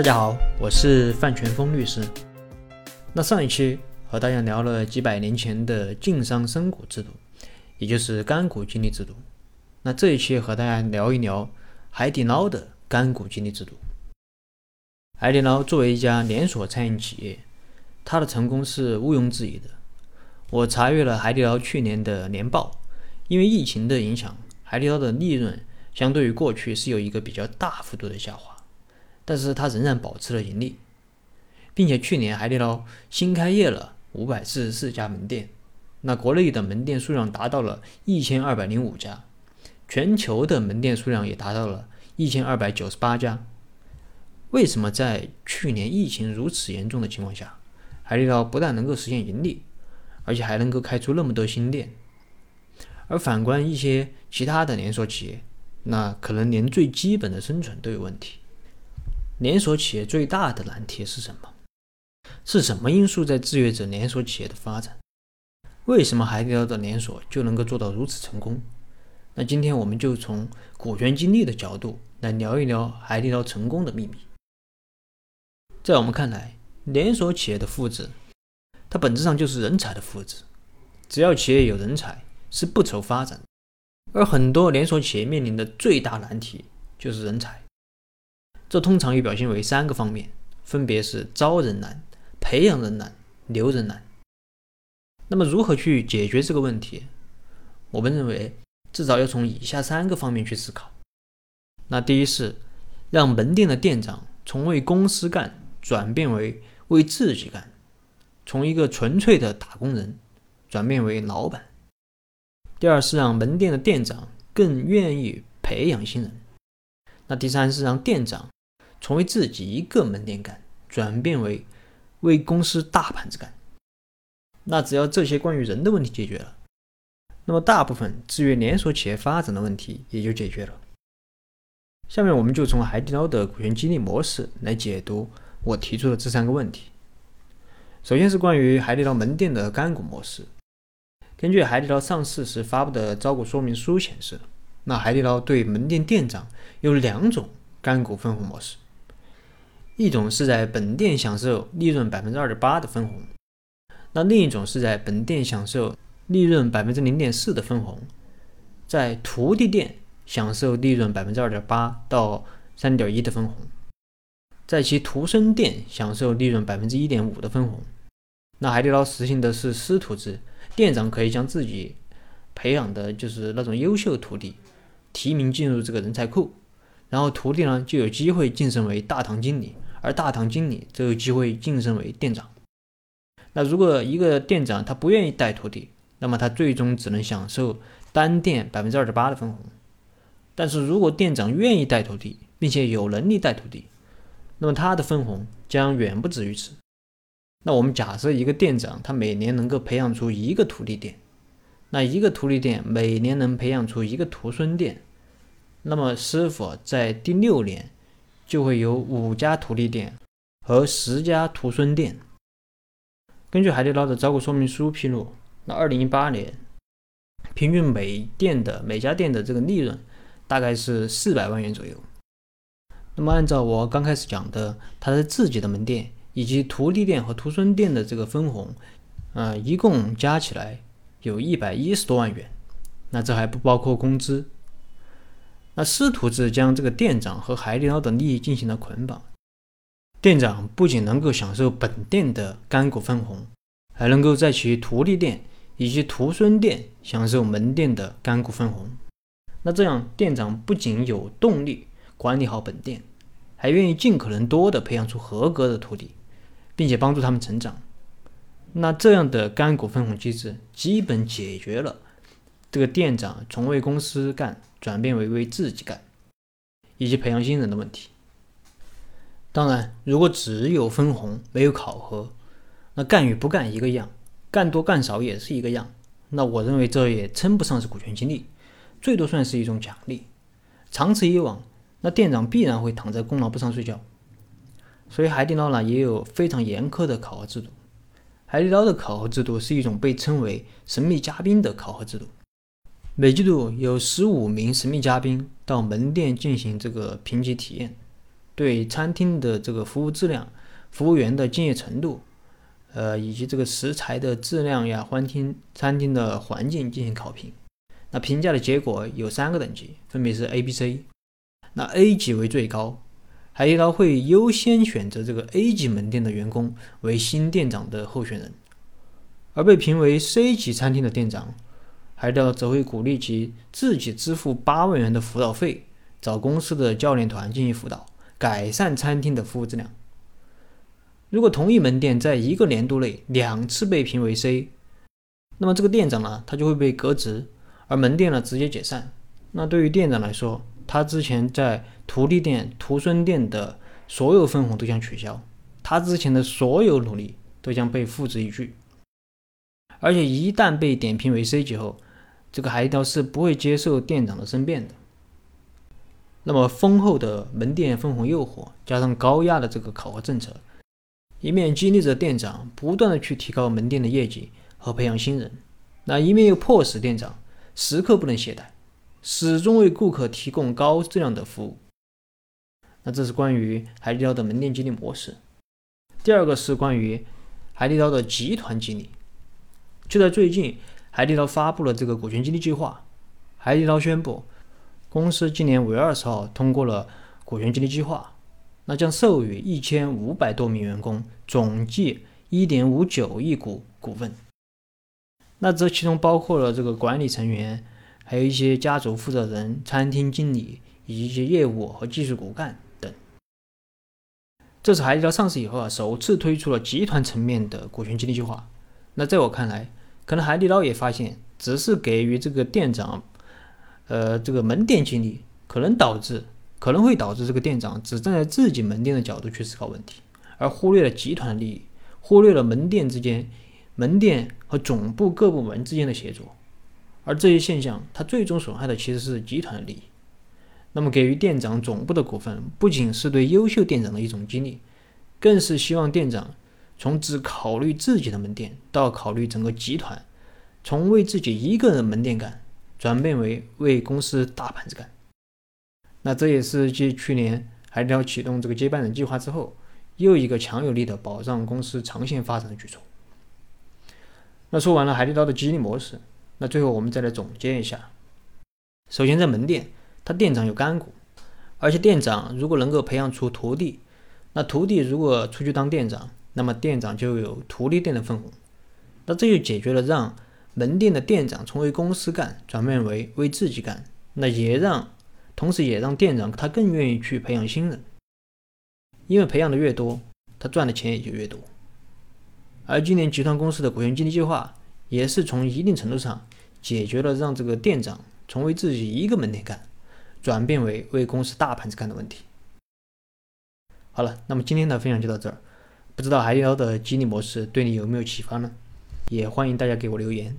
大家好，我是范全峰律师。那上一期和大家聊了几百年前的晋商深股制度，也就是干股激励制度。那这一期和大家聊一聊海底捞的干股激励制度。海底捞作为一家连锁餐饮企业，它的成功是毋庸置疑的。我查阅了海底捞去年的年报，因为疫情的影响，海底捞的利润相对于过去是有一个比较大幅度的下滑。但是它仍然保持了盈利，并且去年海底捞新开业了五百四十四家门店，那国内的门店数量达到了一千二百零五家，全球的门店数量也达到了一千二百九十八家。为什么在去年疫情如此严重的情况下，海底捞不但能够实现盈利，而且还能够开出那么多新店？而反观一些其他的连锁企业，那可能连最基本的生存都有问题。连锁企业最大的难题是什么？是什么因素在制约着连锁企业的发展？为什么海底捞的连锁就能够做到如此成功？那今天我们就从股权激励的角度来聊一聊海底捞成功的秘密。在我们看来，连锁企业的复制，它本质上就是人才的复制。只要企业有人才，是不愁发展。而很多连锁企业面临的最大难题就是人才。这通常又表现为三个方面，分别是招人难、培养人难、留人难。那么如何去解决这个问题？我们认为至少要从以下三个方面去思考。那第一是让门店的店长从为公司干转变为为自己干，从一个纯粹的打工人转变为老板。第二是让门店的店长更愿意培养新人。那第三是让店长。从为自己一个门店干，转变为为公司大盘子干。那只要这些关于人的问题解决了，那么大部分制约连锁企业发展的问题也就解决了。下面我们就从海底捞的股权激励模式来解读我提出的这三个问题。首先是关于海底捞门店的干股模式。根据海底捞上市时发布的招股说明书显示，那海底捞对门店店长有两种干股分红模式。一种是在本店享受利润百分之二点八的分红，那另一种是在本店享受利润百分之零点四的分红，在徒弟店享受利润百分之二点八到三点一的分红，在其徒孙店享受利润百分之一点五的分红。那海底捞实行的是师徒制，店长可以将自己培养的就是那种优秀徒弟提名进入这个人才库，然后徒弟呢就有机会晋升为大堂经理。而大堂经理则有机会晋升为店长。那如果一个店长他不愿意带徒弟，那么他最终只能享受单店百分之二十八的分红。但是如果店长愿意带徒弟，并且有能力带徒弟，那么他的分红将远不止于此。那我们假设一个店长他每年能够培养出一个徒弟店，那一个徒弟店每年能培养出一个徒孙店，那么师傅在第六年。就会有五家徒弟店和十家徒孙店。根据海底捞的招股说明书披露，那二零一八年平均每店的每家店的这个利润大概是四百万元左右。那么按照我刚开始讲的，他的自己的门店以及徒弟店和徒孙店的这个分红，呃，一共加起来有一百一十多万元。那这还不包括工资。那师徒制将这个店长和海底捞的利益进行了捆绑，店长不仅能够享受本店的干股分红，还能够在其徒弟店以及徒孙店享受门店的干股分红。那这样，店长不仅有动力管理好本店，还愿意尽可能多的培养出合格的徒弟，并且帮助他们成长。那这样的干股分红机制，基本解决了这个店长从为公司干。转变为为自己干，以及培养新人的问题。当然，如果只有分红没有考核，那干与不干一个样，干多干少也是一个样。那我认为这也称不上是股权激励，最多算是一种奖励。长此以往，那店长必然会躺在功劳簿上睡觉。所以海底捞呢也有非常严苛的考核制度。海底捞的考核制度是一种被称为“神秘嘉宾”的考核制度。每季度有十五名神秘嘉宾到门店进行这个评级体验，对餐厅的这个服务质量、服务员的敬业程度，呃，以及这个食材的质量呀、餐厅餐厅的环境进行考评。那评价的结果有三个等级，分别是 A、B、C。那 A 级为最高，海底捞会优先选择这个 A 级门店的员工为新店长的候选人，而被评为 C 级餐厅的店长，海底捞则会鼓励其自己支付八万元的辅导费，找公司的教练团进行辅导。改善餐厅的服务质量。如果同一门店在一个年度内两次被评为 C，那么这个店长呢，他就会被革职，而门店呢直接解散。那对于店长来说，他之前在徒弟店、徒孙店的所有分红都将取消，他之前的所有努力都将被付之一炬。而且一旦被点评为 C 级后，这个海底捞是不会接受店长的申辩的。那么丰厚的门店分红诱惑，加上高压的这个考核政策，一面激励着店长不断的去提高门店的业绩和培养新人，那一面又迫使店长时刻不能懈怠，始终为顾客提供高质量的服务。那这是关于海底捞的门店激励模式。第二个是关于海底捞的集团激励。就在最近，海底捞发布了这个股权激励计划，海底捞宣布。公司今年五月二十号通过了股权激励计划，那将授予一千五百多名员工总计一点五九亿股股份。那这其中包括了这个管理成员，还有一些家族负责人、餐厅经理以及一些业务和技术骨干等。这是海底捞上市以后啊，首次推出了集团层面的股权激励计划。那在我看来，可能海底捞也发现，只是给予这个店长。呃，这个门店经理可能导致，可能会导致这个店长只站在自己门店的角度去思考问题，而忽略了集团的利益，忽略了门店之间、门店和总部各部门之间的协作，而这些现象，它最终损害的其实是集团的利益。那么，给予店长总部的股份，不仅是对优秀店长的一种激励，更是希望店长从只考虑自己的门店，到考虑整个集团，从为自己一个人门店干。转变为为公司大盘子干，那这也是继去年海底捞启动这个接班人计划之后，又一个强有力的保障公司长线发展的举措。那说完了海底捞的激励模式，那最后我们再来总结一下。首先，在门店，他店长有干股，而且店长如果能够培养出徒弟，那徒弟如果出去当店长，那么店长就有徒弟店的分红，那这就解决了让。门店的店长从为公司干转变为为自己干，那也让，同时也让店长他更愿意去培养新人，因为培养的越多，他赚的钱也就越多。而今年集团公司的股权激励计划，也是从一定程度上解决了让这个店长从为自己一个门店干，转变为为公司大盘子干的问题。好了，那么今天的分享就到这儿，不知道海底捞的激励模式对你有没有启发呢？也欢迎大家给我留言。